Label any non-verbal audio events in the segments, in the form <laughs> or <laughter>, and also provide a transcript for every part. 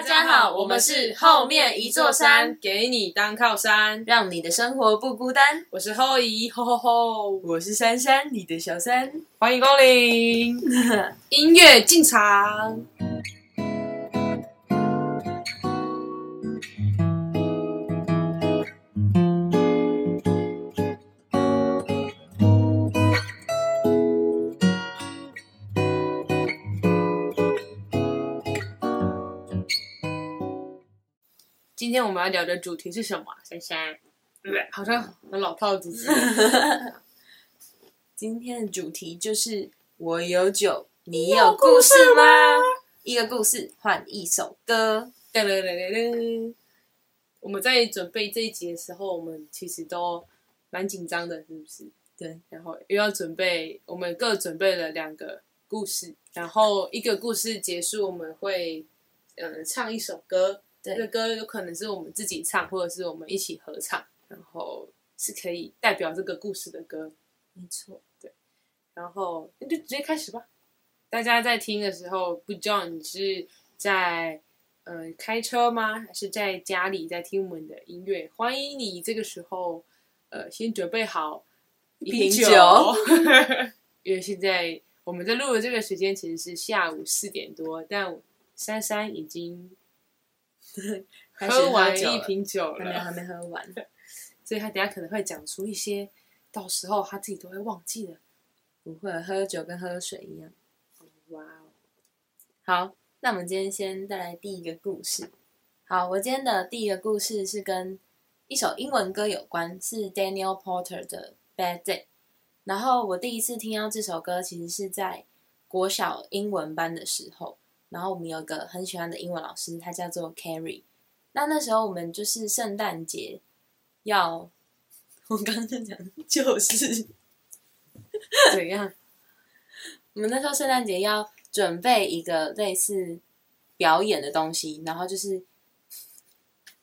大家好，我们是后面一座山，给你当靠山。让你的生活不孤单。我是后姨，吼吼吼！我是珊珊，你的小三。欢迎光临，<laughs> 音乐进场。今天我们要聊的主题是什么啊？珊珊，好像很老套主题。<laughs> 今天的主题就是我有酒，你有故事吗？一个故事换一首歌。噔噔噔噔噔。我们在准备这一集的时候，我们其实都蛮紧张的，是不是？对，然后又要准备，我们各准备了两个故事，然后一个故事结束，我们会呃唱一首歌。这个，歌有可能是我们自己唱，或者是我们一起合唱，然后是可以代表这个故事的歌。没错。对然后那就直接开始吧。大家在听的时候，不知道你是在呃开车吗，还是在家里在听我们的音乐？欢迎你这个时候呃先准备好一瓶酒，<laughs> 酒因为现在我们在录的这个时间其实是下午四点多，但珊珊已经喝完一酒了瓶酒还没还，没喝完。<laughs> 所以他等下可能会讲出一些，到时候他自己都会忘记的。不会，喝酒跟喝水一样。哇哦！好，那我们今天先带来第一个故事。好，我今天的第一个故事是跟一首英文歌有关，是 Daniel Porter 的《Bad Day》。然后我第一次听到这首歌，其实是在国小英文班的时候。然后我们有一个很喜欢的英文老师，他叫做 Carrie。那那时候我们就是圣诞节要，我刚刚在讲就是怎样？<laughs> 我们那时候圣诞节要准备一个类似表演的东西，然后就是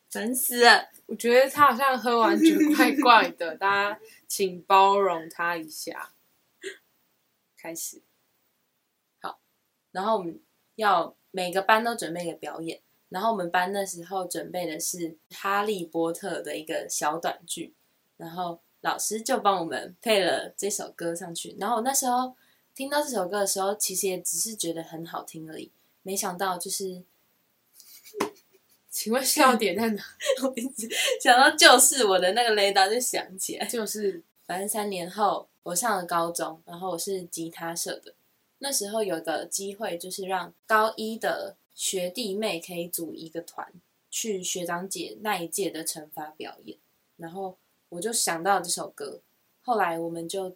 烦死了。我觉得他好像喝完酒 <laughs> 怪怪的，大家请包容他一下。开始，好然后我们要每个班都准备一个表演，然后我们班那时候准备的是《哈利波特》的一个小短剧，然后老师就帮我们配了这首歌上去。然后我那时候听到这首歌的时候，其实也只是觉得很好听而已，没想到就是 <laughs> 请问笑点在哪？<laughs> 我一直想到就是我的那个雷达就响起来。就是反正三年后我上了高中，然后我是吉他社的。那时候有个机会，就是让高一的学弟妹可以组一个团，去学长姐那一届的惩罚表演。然后我就想到这首歌，后来我们就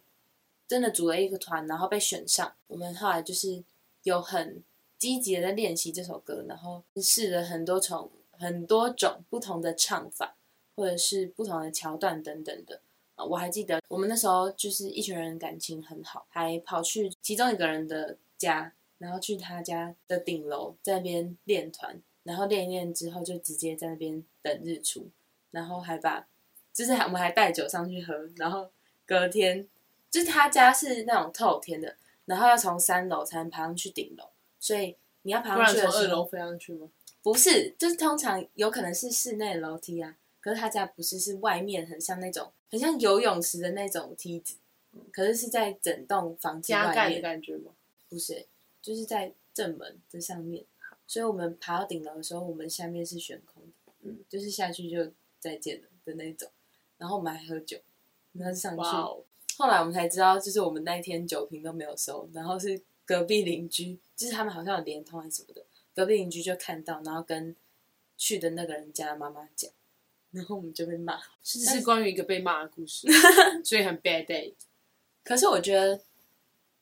真的组了一个团，然后被选上。我们后来就是有很积极的在练习这首歌，然后试了很多种很多种不同的唱法，或者是不同的桥段等等的。啊我还记得我们那时候就是一群人感情很好，还跑去其中一个人的家，然后去他家的顶楼在那边练团，然后练一练之后就直接在那边等日出，然后还把就是还我们还带酒上去喝，然后隔天就是他家是那种透天的，然后要从三楼才能爬上去顶楼，所以你要爬上去的时候从二楼飞上去吗？不是，就是通常有可能是室内楼梯啊，可是他家不是，是外面很像那种很像游泳池的那种梯子，嗯可是是在整栋房子外加盖的面，感觉吗？不是，就是在正门的上面。所以我们爬到顶楼的时候，我们下面是悬空的，嗯，就是下去就再见了的那种。然后我们还喝酒，然后上去。哇哦！后来我们才知道，就是我们那一天酒瓶都没有收，然后是隔壁邻居，就是他们好像有连通还是什么的，隔壁邻居就看到，然后跟去的那个人家的妈妈讲，然后我们就被骂。这是关于一个被骂的故事，<laughs> 所以很 bad day。可是我觉得，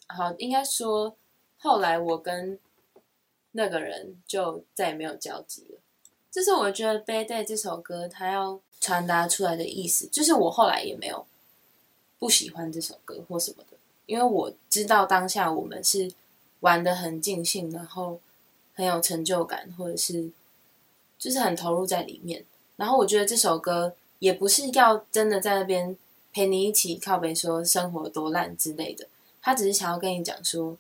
好，应该说后来我跟那个人就再也没有交集了。这是我觉得《Bad Day》这首歌它要传达出来的意思，就是我后来也没有不喜欢这首歌或什么的，因为我知道当下我们是玩的很尽兴，然后很有成就感，或者是就是很投入在里面。然后我觉得这首歌也不是要真的在那边陪你一起靠北说生活多烂之类的，他只是想要跟你讲说，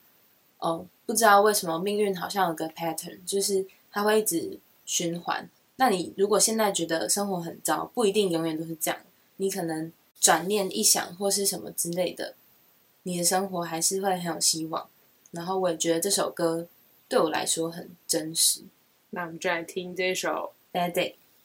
哦，不知道为什么命运好像有个 pattern，就是它会一直循环。那你如果现在觉得生活很糟，不一定永远都是这样。你可能转念一想，或是什么之类的，你的生活还是会很有希望。然后我也觉得这首歌对我来说很真实。那我们就来听这首《Bad Day》，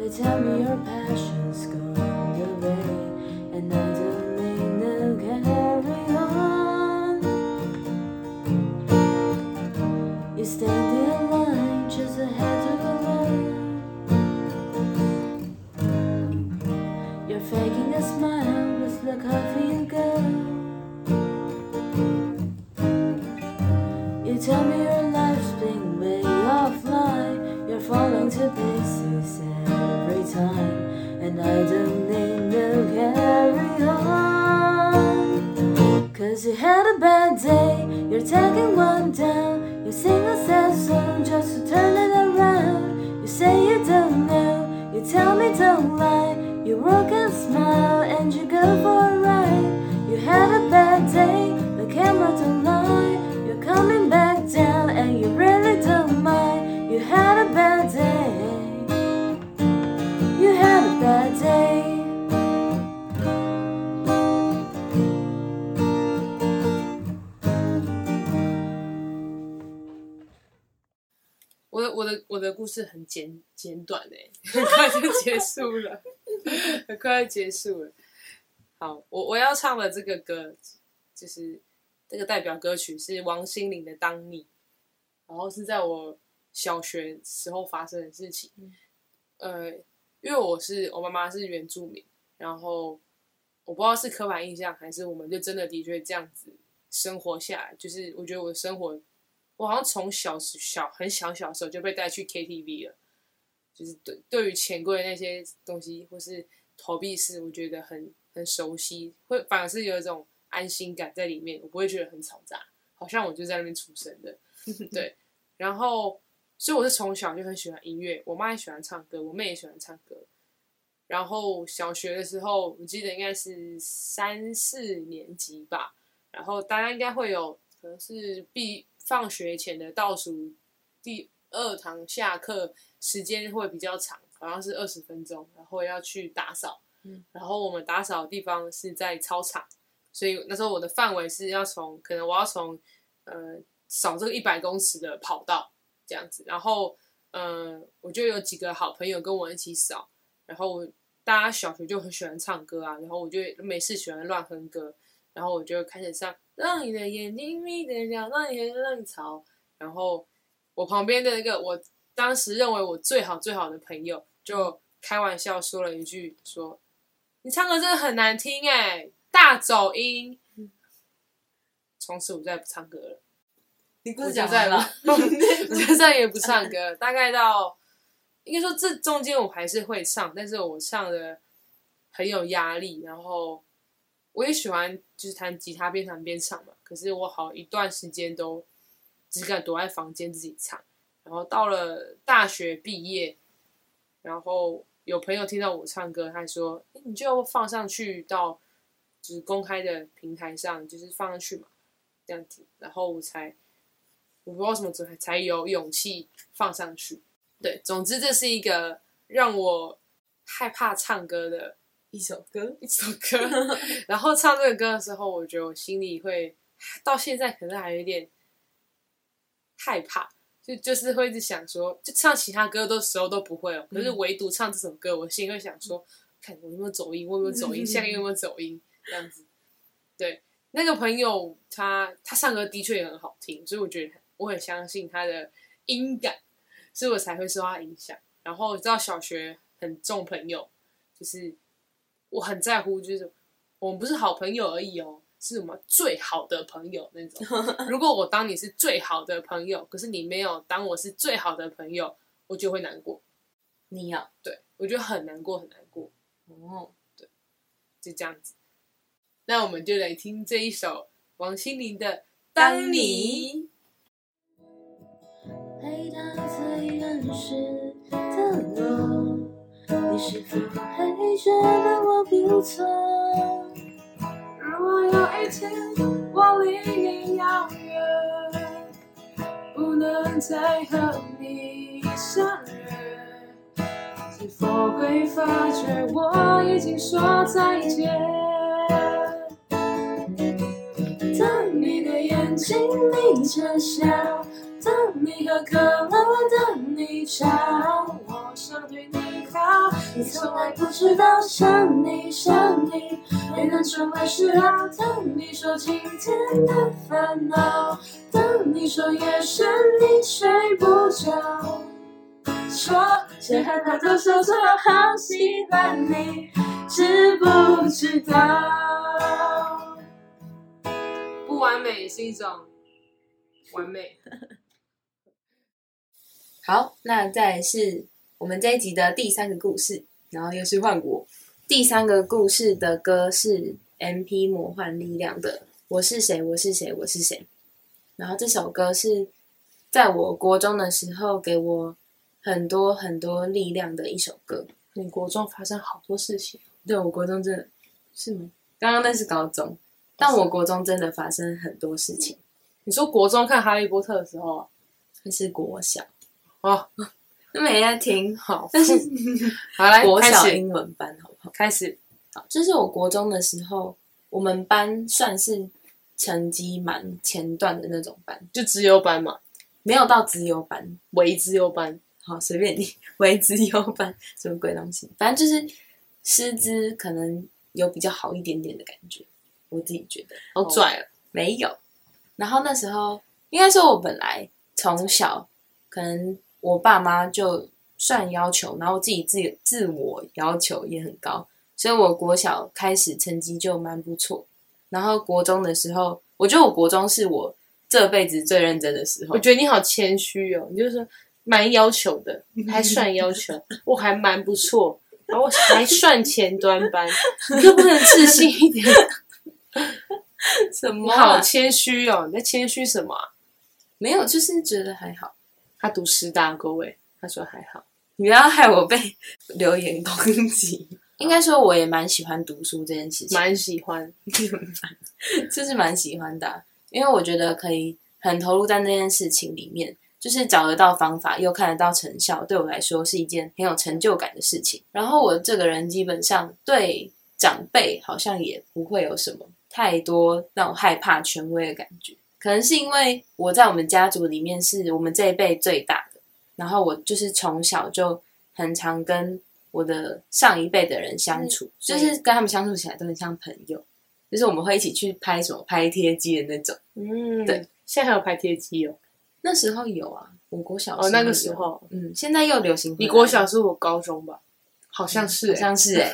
They tell me your passion's gone lie. You work and smile and you go for a ride. You had a bad day, the camera don't lie. You're coming back down and you really don't mind. You had a bad day. You had a bad day. 我的我的我的故事很简简短诶，很快就结束了，<laughs> 很 <laughs> 快要结束了。好，我我要唱的这个歌，就是这个代表歌曲是王心凌的《当你》，然后是在我小学时候发生的事情。呃，因为我是我妈妈是原住民，然后我不知道是刻板印象还是我们就真的的确这样子生活下来，就是我觉得我的生活。我好像从小小很小小的时候就被带去 KTV 了，就是对对于钱柜那些东西或是投币式，我觉得很很熟悉，会反而是有一种安心感在里面，我不会觉得很嘈杂，好像我就在那边出生的，<laughs> 对。然后，所以我是从小就很喜欢音乐，我妈也喜欢唱歌，我妹也喜欢唱歌。然后小学的时候，我记得应该是三四年级吧，然后大家应该会有可能是毕。放学前的倒数第二堂下课时间会比较长，好像是二十分钟，然后要去打扫。嗯，然后我们打扫的地方是在操场，所以那时候我的范围是要从，可能我要从呃扫这个一百公尺的跑道这样子。然后，嗯、呃，我就有几个好朋友跟我一起扫，然后大家小学就很喜欢唱歌啊，然后我就没事喜欢乱哼歌。然后我就开始唱，让你的眼睛眯得亮，让你的浪潮。然后我旁边的那个，我当时认为我最好最好的朋友，就开玩笑说了一句：“说你唱歌真的很难听哎，大走音。”从此我再也不唱歌了。你不讲完了？<laughs> 我就再也不唱歌。大概到应该说这中间我还是会唱，但是我唱的很有压力，然后。我也喜欢就是弹吉他边弹边唱嘛，可是我好一段时间都只敢躲在房间自己唱，然后到了大学毕业，然后有朋友听到我唱歌，他说：“你就放上去到就是公开的平台上，就是放上去嘛，这样子。”然后我才我不知道什么时才才有勇气放上去。对，总之这是一个让我害怕唱歌的。一首歌，一首歌，<laughs> 然后唱这个歌的时候，我觉得我心里会到现在可能还有一点害怕，就就是会一直想说，就唱其他歌的时候都不会哦，可是唯独唱这首歌，我心里会想说，看我有没有走音，我有没有走音，下面有没有走音，<laughs> 这样子。对，那个朋友他他唱歌的确也很好听，所以我觉得我很相信他的音感，所以我才会受他影响。然后知道小学很重朋友，就是。我很在乎，就是我们不是好朋友而已哦，是我们最好的朋友那种。<laughs> 如果我当你是最好的朋友，可是你没有当我是最好的朋友，我就会难过。你要对我觉得很难过，很难过，哦，对就这样子。那我们就来听这一首王心凌的《当你》。回到最原始的我，你是否还觉得我不错？如果有一天我离你遥远，不能再和你相约，是否会发觉我已经说再见？当你的眼睛眯着笑，当你喝可乐，当你吵，想对你好，你从来不知道想你想你，没能成为嗜好。当你说今天的烦恼，当你说夜深你睡不着，说谁和他都说错，好喜欢你，知不知道？不完美是一种完美。好，那再来是我们这一集的第三个故事，然后又是换我。第三个故事的歌是 M P 魔幻力量的《我是谁，我是谁，我是谁》。然后这首歌是在我国中的时候给我很多很多力量的一首歌。你国中发生好多事情，对我国中真的是吗？刚刚那是高中，但我国中真的发生很多事情。你说国中看《哈利波特》的时候啊，那是国小，哦，那没人在听，好，但是 <laughs> 好来国小英文班好不好？开始，好，就是我国中的时候，我们班算是成绩蛮前段的那种班，就资优班嘛，没有到资优班。唯资优班，好，随便你，<laughs> 为资优班什么鬼东西，反正就是师资可能有比较好一点点的感觉，我自己觉得。好拽了。没有。然后那时候应该说，我本来从小可能我爸妈就算要求，然后自己自自我要求也很高，所以我国小开始成绩就蛮不错。然后国中的时候，我觉得我国中是我这辈子最认真的时候我。觉得你好谦虚哦，你就是说蛮要求的，<laughs> 还算要求，我还蛮不错，然后我 <laughs> 还算前端班，<laughs> 你就不能自信一点？什么啊、好谦虚哦，你在谦虚什么啊、没有，就是觉得还好。他读师大，各位，他说还好。你不要害我被 <laughs> 留言攻击。<laughs> 应该说，我也蛮喜欢读书这件事情，蛮喜欢，<laughs> 就是蛮喜欢的啊、因为我觉得可以很投入在那件事情里面，就是找得到方法，又看得到成效，对我来说是一件很有成就感的事情。然后我这个人基本上对长辈好像也不会有什么太多那种害怕权威的感觉，可能是因为我在我们家族里面是我们这一辈最大的，然后我就是从小就很常跟我的上一辈的人相处，就是跟他们相处起来都很像朋友。就是我们会一起去拍什么拍贴机的那种。嗯，对，现在还有拍贴机哦。那时候有啊，我国小的哦，那个有时，候，嗯，现在又流行。你国小是我高中吧？好像是好欸，像是哎、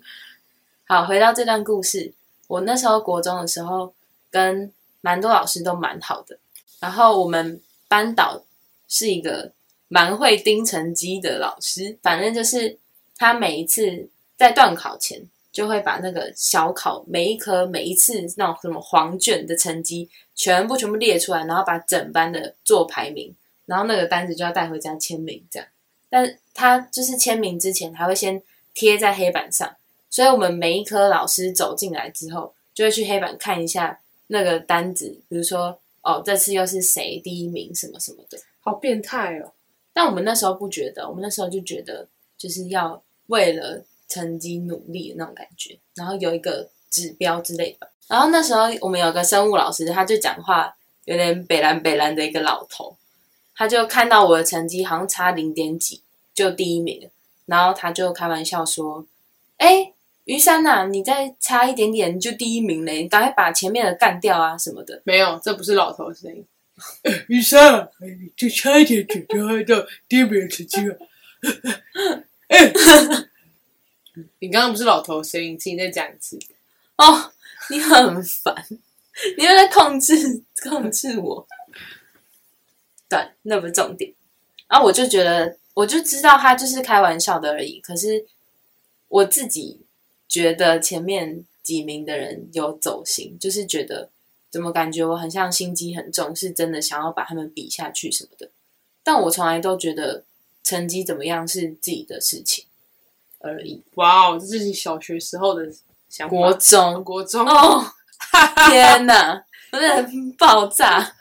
<laughs> 好，回到这段故事，我那时候国中的时候，跟蛮多老师都蛮好的。然后我们班导是一个蛮会盯成绩的老师，反正就是他每一次在段考前就会把那个小考每一科每一次那种什么黄卷的成绩全部全部列出来，然后把整班的做排名，然后那个单子就要带回家签名这样。但他就是签名之前还会先贴在黑板上，所以我们每一科老师走进来之后，就会去黑板看一下那个单子，比如说哦，这次又是谁第一名什么什么的。好变态哦。但我们那时候不觉得，我们那时候就觉得就是要为了成绩努力的那种感觉，然后有一个指标之类的。然后那时候我们有个生物老师，他就讲话有点北蓝北蓝的一个老头，他就看到我的成绩好像差零点几就第一名了，然后他就开玩笑说：“哎，于山呐、你再差一点点就第一名嘞，你赶快把前面的干掉啊什么的。”没有，这不是老头的声音。<laughs> 医生，就差一点就就会到第一名成绩了。哎 <laughs> 你刚刚不是老头的声音，请你再讲一次。哦，你很烦，你又在控制控制我。对，那不是重点。然后我就觉得我就知道他就是开玩笑的而已。可是我自己觉得前面几名的人有走心，就是觉得怎么感觉我很像心机很重，是真的想要把他们比下去什么的。但我从来都觉得成绩怎么样是自己的事情而已。哇哦，这是你小学时候的想法。国中国中哦，<laughs> 天哪，我真的很爆炸。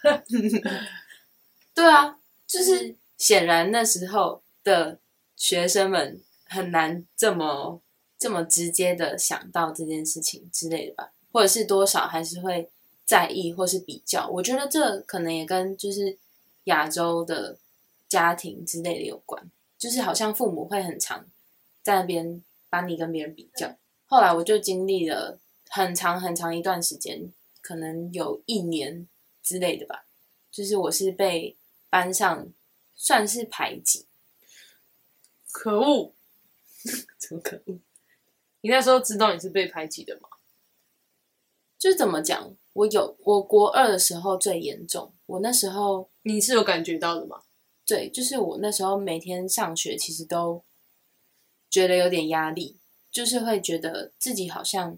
<laughs> 对啊，就是显然那时候的学生们很难这么这么直接的想到这件事情之类的吧，或者是多少还是会在意或是比较。我觉得这可能也跟就是亚洲的家庭之类的有关，就是好像父母会很常在那边把你跟别人比较。后来我就经历了很长很长一段时间，可能有一年之类的吧，就是我是被班上算是排挤，可恶！<laughs> 怎么可恶？你那时候知道你是被排挤的吗？就是怎么讲？我有我国二的时候最严重，我那时候你是有感觉到的吗？对，就是我那时候每天上学，其实都觉得有点压力，就是会觉得自己好像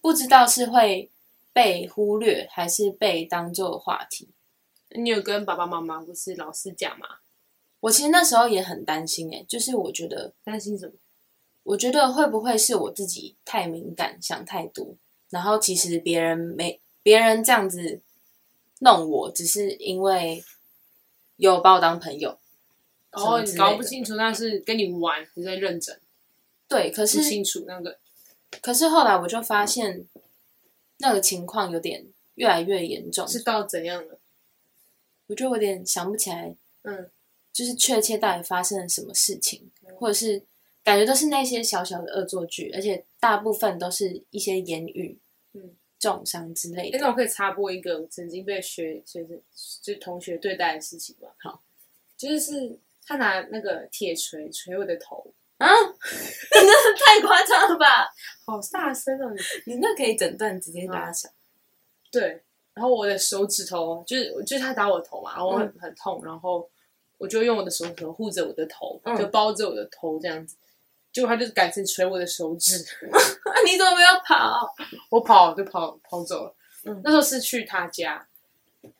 不知道是会被忽略，还是被当做话题。你有跟爸爸妈妈或是老师讲吗？我其实那时候也很担心、欸，就是我觉得，担心什么？我觉得会不会是我自己太敏感，想太多，然后其实别人没别人这样子弄我，只是因为有把我当朋友。然后搞不清楚那是跟你玩，你在认真，对，可不是清楚那个。可是后来我就发现，那个情况有点越来越严重，是到怎样了？我就有点想不起来，嗯，就是确切到底发生了什么事情，或者是感觉都是那些小小的恶作剧，而且大部分都是一些言语，嗯，重伤之类哎，的。那我可以插播一个我曾经被学学生就同学对待的事情吗？好，就是他拿那个铁锤锤我的头，啊，<laughs> 真的是太夸张了吧！<laughs> 好大声哦！你你那可以整段直接打响。对，然后我的手指头就是就是他打我头嘛，然后我很、很痛，然后我就用我的手指头护着我的头，嗯就包着我的头这样子。结果他就改成捶我的手指，<laughs> 你怎么没有跑？我跑就跑跑走了。嗯那时候是去他家，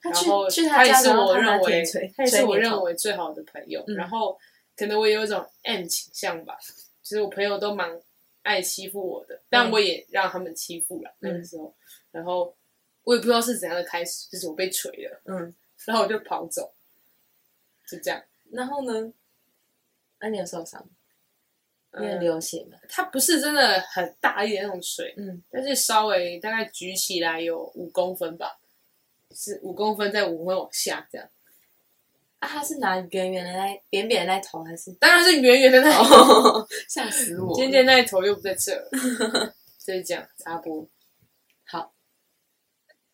他去然后去他家，他也是我认为他也是我认为最好的朋友。嗯然后可能我也有一种 M 倾向吧，就是我朋友都蛮爱欺负我的，但我也让他们欺负了、那个时候。然后我也不知道是怎样的开始，就是我被锤了，嗯，然后我就跑走，就这样。然后呢？那、你有受伤？你有嗯，流血吗？它不是真的很大一点那种水，嗯，但是稍微大概举起来有五公分吧，是五公分再五公分往下这样。啊，他是拿圆圆的那扁扁的那头，还是？当然是圆圆的那头。哦，<laughs> 吓死我！尖尖那一头又不在这了，就是这样插播。<laughs> 好，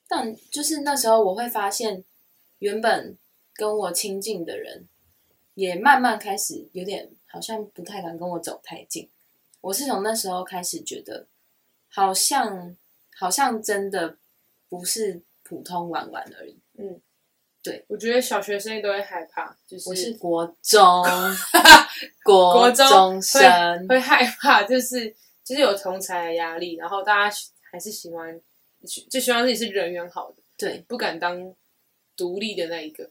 但就是那时候我会发现，原本跟我亲近的人，也慢慢开始有点好像不太敢跟我走太近。我是从那时候开始觉得，好像好像真的不是普通玩玩而已。嗯，对我觉得小学生都会害怕，就是我是国中 <laughs> 国国中中生，会害怕，就是就是有同才的压力，然后大家还是喜欢，就希望自己是人缘好的，对，不敢当独立的那一个，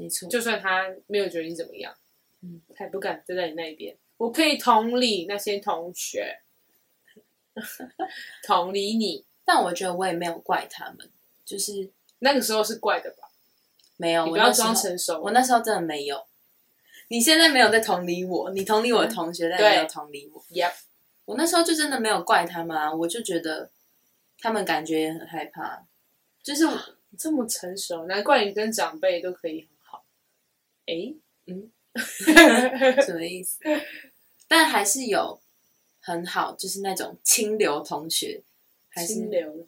没错，就算他没有觉得你怎么样，嗯，他也不敢站在你那一边。我可以同理那些同学，同理你。<laughs> 但我觉得我也没有怪他们，就是那个时候是怪的吧？没有，你不要装成熟。我那时候真的没有。你现在没有在同理我，你同理我的同学，但对没有同理我。Yep 我那时候就真的没有怪他们啊，我就觉得他们感觉也很害怕，就是这么成熟，难怪你跟长辈都可以很好。诶，嗯，<laughs> 什么意思？但还是有很好，就是那种清流同学，还是清流，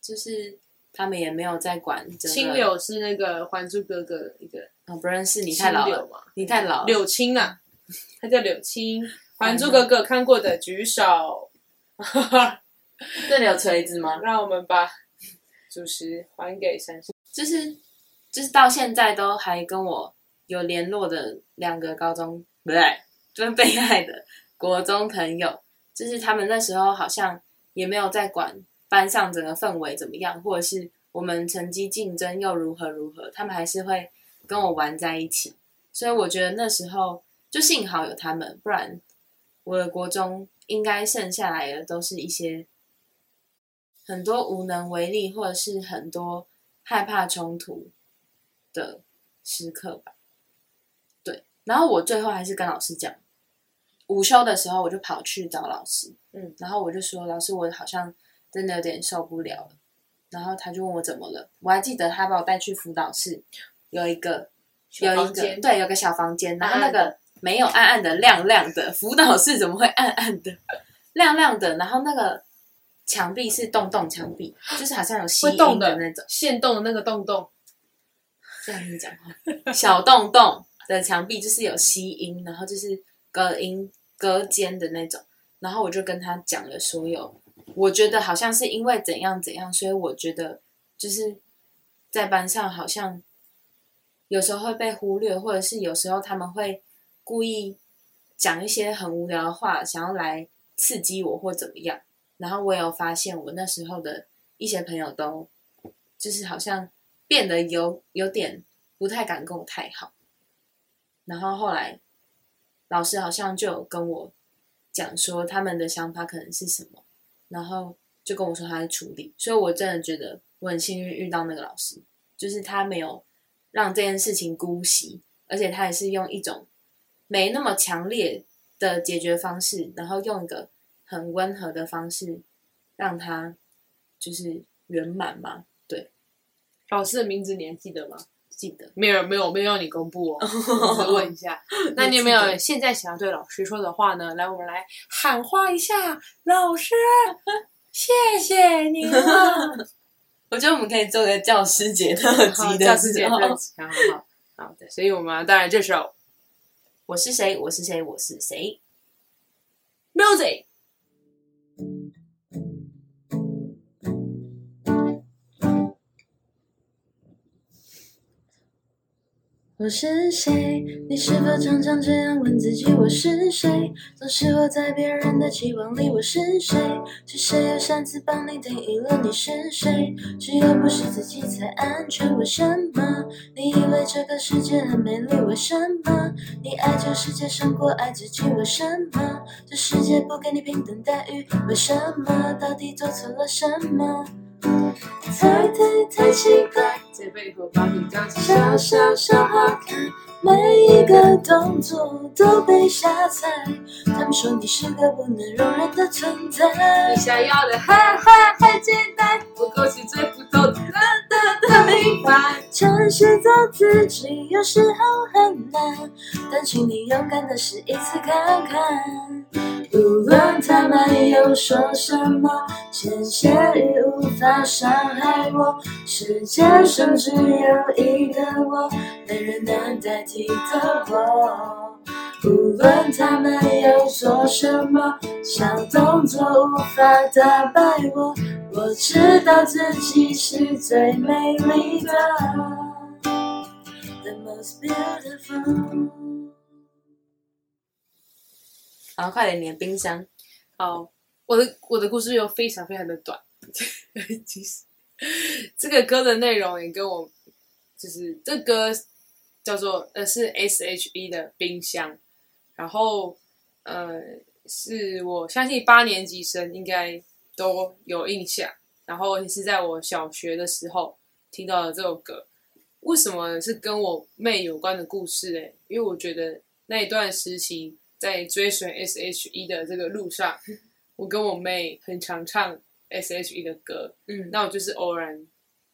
就是他们也没有在管这个清流是那个《还珠格格》一个哦，不认识你太老了，你太老了。柳青啊，他叫柳青。<laughs>《还珠格格》看过的举手，这里有锤子吗？<laughs> 让我们把主持还给珊珊。就是就是到现在都还跟我有联络的两个高中不对，就是被爱的国中朋友，就是他们那时候好像也没有在管班上整个氛围怎么样，或者是我们成绩竞争又如何如何，他们还是会跟我玩在一起。所以我觉得那时候就幸好有他们，不然我的国中应该剩下来的都是一些很多无能为力，或者是很多害怕冲突的时刻吧。对，然后我最后还是跟老师讲，午休的时候我就跑去找老师，嗯，然后我就说老师，我好像真的有点受不了了。然后他就问我怎么了，我还记得他把我带去辅导室，有一个有一个对，有个小房间，然后那个没有暗暗的亮亮的，辅导室怎么会暗暗的亮亮的？然后那个墙壁是洞洞墙壁，就是好像有吸音的那种。线洞的那个洞洞，这样你讲话，小洞洞的墙壁就是有吸音，然后就是隔音隔间的那种。然后我就跟他讲了所有，我觉得好像是因为怎样怎样，所以我觉得就是在班上好像有时候会被忽略，或者是有时候他们会故意讲一些很无聊的话，想要来刺激我或怎么样。然后我有发现，我那时候的一些朋友都就是好像变得有有点不太敢跟我太好。然后后来老师好像就有跟我讲说他们的想法可能是什么，然后就跟我说他在处理，所以我真的觉得我很幸运遇到那个老师，就是他没有让这件事情姑息，而且他也是用一种没那么强烈的解决方式，然后用一个很温和的方式让他就是圆满嘛。对，老师的名字你还记得吗？记得没有，没有，没有让你公布哦。<laughs> 我问一下，那你有没有现在想要对老师说的话呢？来，我们来喊话一下，老师，<laughs> 谢谢你了。<laughs> 我觉得我们可以做个教师节特，辑的教师节特辑，好好好好。所以我们当然这首我是谁？我是谁？我是谁？music。我是谁？你是否常常这样问自己？我是谁？总是活在别人的期望里。我是谁？是谁？又擅自帮你定义了你是谁？只有不是自己才安全。为什么？你以为这个世界很美丽？为什么？你爱这世界胜过爱自己？为什么？这世界不给你平等待遇？为什么？到底做错了什么？太太太奇怪。在背后把你当成小小小好看，每一个动作都被瞎猜。他们说你是个不能容忍的存在你。想要的很很很简单，不过是最普通的明白。诚实做自己有时候很难，但请你勇敢的试一次看看。无论他们又说什么，浅显语无法伤害我。世界上只有一个我，没人能代替的我。不论他们又做什么，小动作无法打败我。我知道自己是最美丽的，the most beautiful。好，快点，你的冰箱。好，我的我的故事又非常非常的短，<laughs> 其实这个歌的内容也跟我就是这歌叫做呃是 S H E 的冰箱，然后呃是我相信八年级生应该都有印象，然后也是在我小学的时候听到了这首歌。为什么是跟我妹有关的故事嘞？因为我觉得那一段时期在追随 S H E 的这个路上，我跟我妹很常唱 S H E 的歌，嗯，那我就是偶然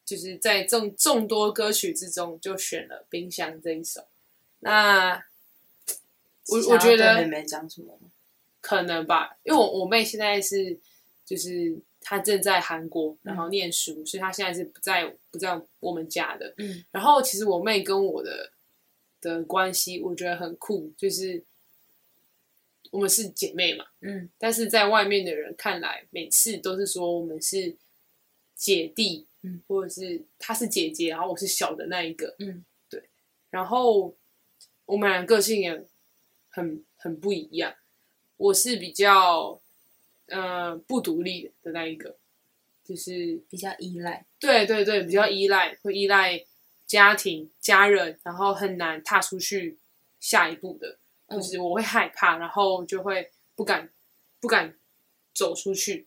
就是在众众多歌曲之中就选了《冰箱》这一首。那我我觉得想要对妹妹讲什么？可能吧，因为我我妹现在是就是她正在韩国，然后念书，所以她现在是不在不在我们家的。嗯，然后其实我妹跟我的的关系，我觉得很酷，就是我们是姐妹嘛，嗯但是在外面的人看来，每次都是说我们是姐弟，嗯，或者是她是姐姐，然后我是小的那一个，嗯，对。然后我们俩个性也很很不一样。我是比较呃不独立的那一个，就是比较依赖。对对对，比较依赖，会依赖家庭、家人，然后很难踏出去下一步的。嗯就是我会害怕，然后就会不敢不敢走出去。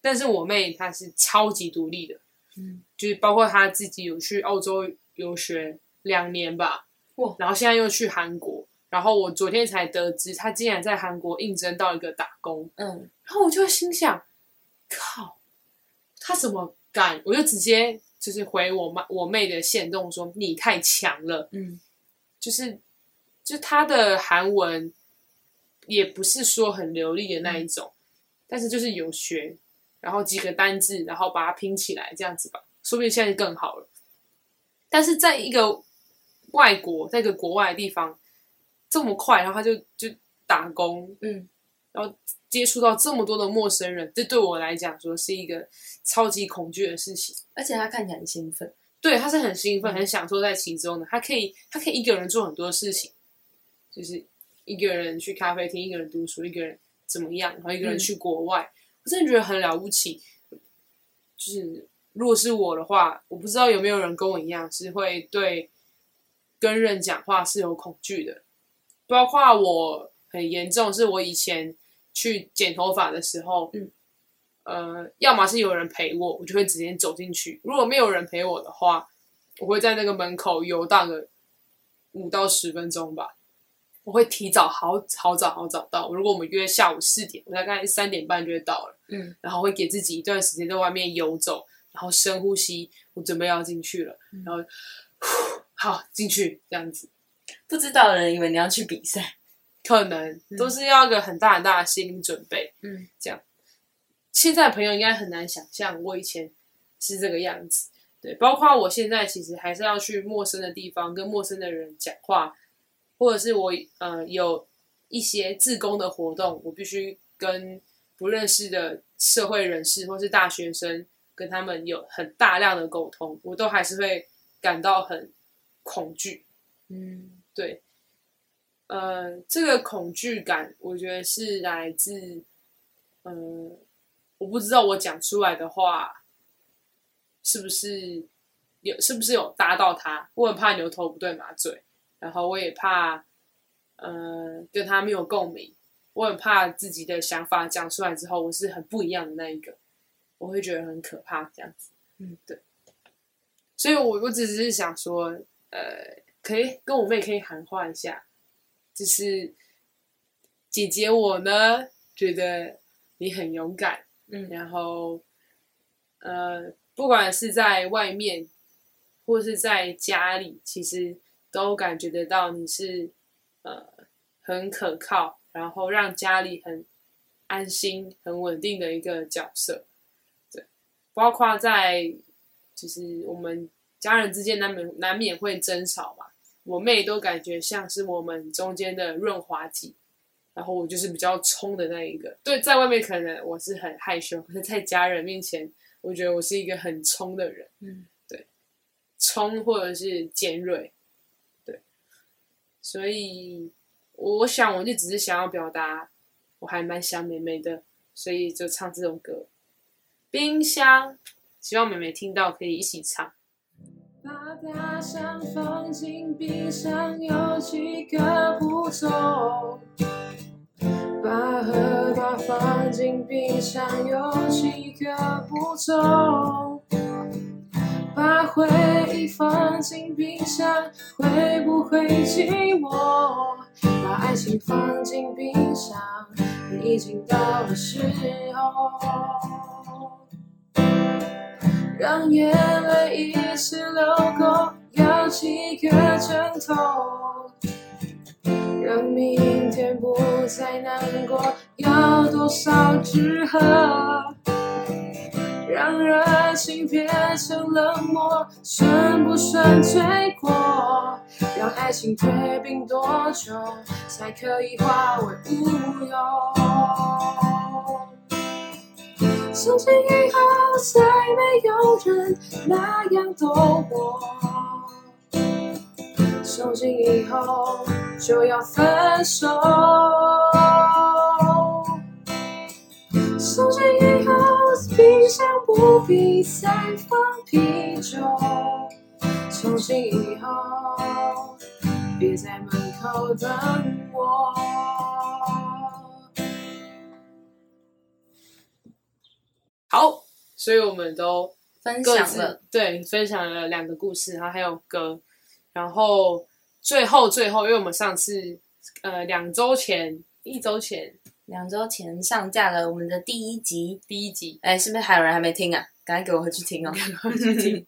但是我妹她是超级独立的，嗯，就是包括她自己有去澳洲游学两年吧，哇然后现在又去韩国，然后我昨天才得知他竟然在韩国应征到一个打工，嗯然后我就心想，靠，他怎么敢？我就直接就是回我妈我妹的线动说你太强了，嗯就是就他的韩文也不是说很流利的那一种，但是就是有学，然后几个单字，然后把它拼起来这样子吧，说不定现在更好了。但是在一个外国，在一个国外的地方这么快，然后他就就打工，嗯然后接触到这么多的陌生人，这对我来讲说是一个超级恐惧的事情。而且他看起来很兴奋。对，他是很兴奋、嗯很享受在其中的。他可以，他可以一个人做很多事情，就是一个人去咖啡厅，一个人读书，一个人怎么样，然后一个人嗯去国外。我真的觉得很了不起。就是如果是我的话，我不知道有没有人跟我一样是会对跟人讲话是有恐惧的。包括我很严重，是我以前去剪头发的时候，嗯，呃，要么是有人陪我，我就会直接走进去；如果没有人陪我的话，我会在那个门口游荡个五到十分钟吧。我会提早好好早好早到。如果我们约下午四点，我大概三点半就会到了。嗯然后会给自己一段时间在外面游走，然后深呼吸，我准备要进去了，嗯然后好进去这样子，不知道的人以为你要去比赛。<laughs> 可能都是要一个很大很大的心理准备。嗯这样现在的朋友应该很难想象我以前是这个样子，对，包括我现在其实还是要去陌生的地方跟陌生的人讲话，或者是我呃有一些自工的活动，我必须跟不认识的社会人士或是大学生跟他们有很大量的沟通，我都还是会感到很恐惧。嗯对，呃，这个恐惧感，我觉得是来自，嗯、我不知道我讲出来的话是不是有，是不是有搭到他？我很怕牛头不对马嘴，然后我也怕，呃，跟他没有共鸣。我很怕自己的想法讲出来之后，我是很不一样的那一个，我会觉得很可怕，这样子。嗯，对。所以我我只是想说，呃，可以跟我妹可以喊话一下，就是姐姐我呢觉得你很勇敢，嗯。然后呃，不管是在外面或是在家里，其实都感觉得到你是呃很可靠，然后让家里很安心、很稳定的一个角色。对，包括在就是我们家人之间难免难免会争吵嘛，我妹都感觉像是我们中间的润滑剂。然后我就是比较冲的那一个，对，在外面可能我是很害羞，可是在家人面前，我觉得我是一个很冲的人，嗯对冲或者是尖锐，对，所以我想我就只是想要表达，我还蛮想妹妹的，所以就唱这首歌。冰箱，希望妹妹听到可以一起唱。把大象放进冰箱有几个步骤？把荷包放进冰箱有几个步骤？把回忆放进冰箱，会不会寂寞？把爱情放进冰箱，已经到了时候。让眼泪一一直流够，要几个枕头？让明天不再难过，要多少纸盒？让热情变成冷漠，算不算罪过？让爱情退冰多久，才可以化为乌有？从今以后，再没有人那样懂我。从今以后就要分手。从今以后，冰箱不必再放啤酒。从今以后，别在门口等我。好，所以我们都分各自享了，对分享了两个故事，然后还有歌，然后最后最后，因为我们上次呃两周前一周前两周前上架了我们的第一集。第一集哎，是不是还有人还没听啊？赶快给我回去听哦。<laughs> 去听，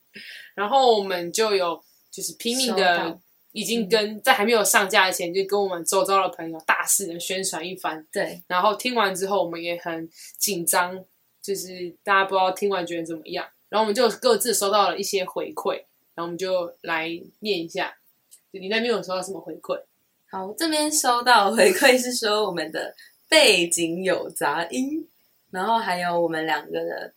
然后我们就有就是拼命收的已经跟在还没有上架以前，就跟我们周遭的朋友大肆的宣传一番。对，然后听完之后，我们也很紧张，就是大家不知道听完觉得怎么样。然后我们就各自收到了一些回馈，然后我们就来念一下。你那边有收到什么回馈？好，这边收到回馈是说我们的背景有杂音，然后还有我们两个的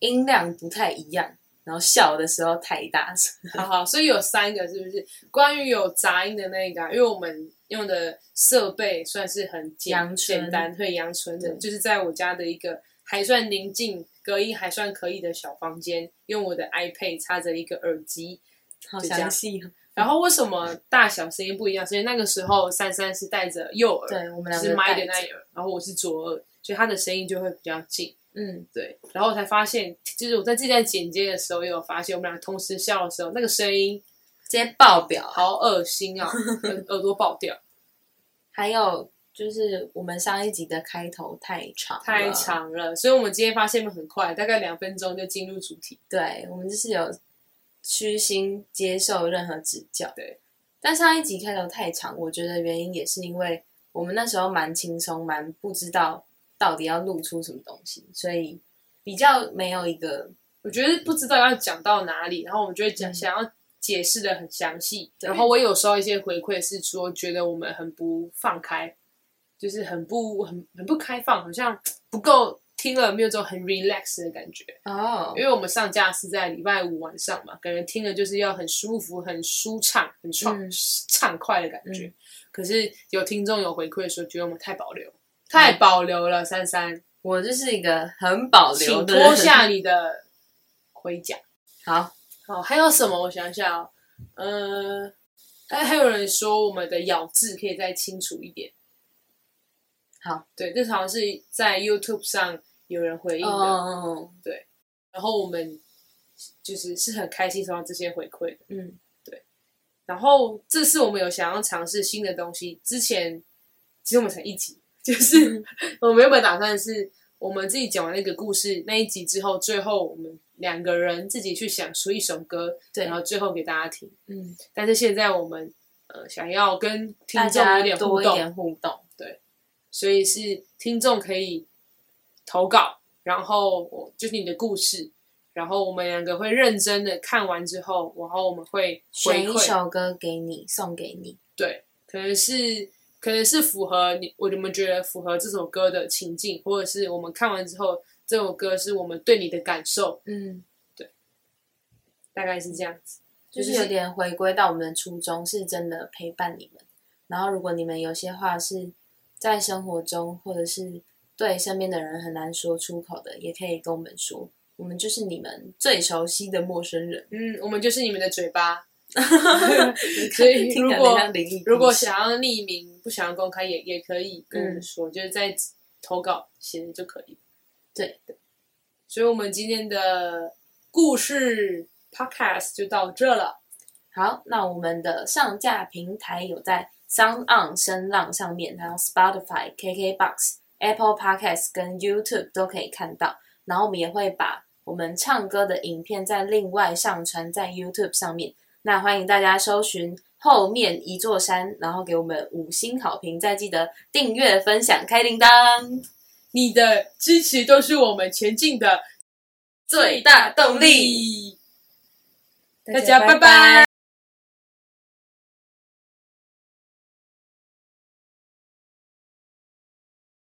音量不太一样，然后笑的时候太大声。好好，所以有三个是不是？关于有杂音的那个啊、因为我们用的设备算是很简简单，对阳春的，就是在我家的一个还算宁静、隔音还算可以的小房间，用我的 iPad 插着一个耳机。好详细哦。然后为什么大小声音不一样？是因为那个时候珊珊是戴着右耳，对我们两是麦的那一耳，然后我是左耳，所以她的声音就会比较近。嗯，对，然后我才发现，就是我在自己在剪接的时候，也有发现，我们俩同时笑的时候，那个声音直接爆表。好恶心啊，<laughs> 耳耳朵爆掉，还有就是我们上一集的开头太长，太。长了。所以我们今天发现很快，大概两分钟就进入主题。对，我们就是有虚心接受任何指教。对，但上一集开头太长，我觉得原因也是因为我们那时候蛮轻松，蛮不知道到底要录出什么东西，所以比较没有一个我觉得不知道要讲到哪里，然后我们就会讲、嗯想要解释的很详细。然后我有时候一些回馈，是说觉得我们很不放开，就是很不很很不开放，好像不够听了没有这种很 relax 的感觉。哦因为我们上架是在礼拜五晚上嘛，感觉听了就是要很舒服、很舒畅、很畅、嗯畅快的感觉。嗯可是有听众有回馈说，觉得我们太保留，太保留了。珊珊，我就是一个很保留请的人脱下你的盔甲。<laughs> 好，好，还有什么？我想想哦，呃，哎，还有人说我们的咬字可以再清楚一点。好，对，这好像是在 YouTube 上有人回应的。哦，然后我们就是是很开心收到这些回馈的。嗯，然后这次我们有想要尝试新的东西，之前其实我们才一集，就是 <laughs> 我们原本打算是我们自己讲完那个故事那一集之后，最后我们两个人自己去想出一首歌，对。然后最后给大家听。嗯，但是现在我们呃想要跟听众有点互动，互动，所以是听众可以投稿，然后我就是你的故事。然后我们两个会认真的看完之后，然后我们会回选一馈，首歌给你，送给你。对，可能是可能是符合你，我们觉得符合这首歌的情境，或者是我们看完之后，这首歌是我们对你的感受，嗯，对大概是这样子。就是有点回归到我们的初衷，是真的陪伴你们。然后，如果你们有些话是在生活中，或者是对身边的人很难说出口的，也可以跟我们说。我们就是你们最熟悉的陌生人。嗯，我们就是你们的嘴巴，<laughs> 所以如果如果想要匿名，不想要公开，也也可以跟我们嗯说，就是在投稿写的就可以。对所以我们今天的故事 podcast 就到这了。好，那我们的上架平台有在 Sound On 声浪上面，还有 Spotify、KKBox、Apple Podcast 跟 YouTube 都可以看到。然后我们也会把我们唱歌的影片再另外上传在 YouTube 上面。那欢迎大家搜寻后面一座山，然后给我们五星好评，再记得订阅、分享、开铃铛，你的支持都是我们前进的最大动力。力。大家拜拜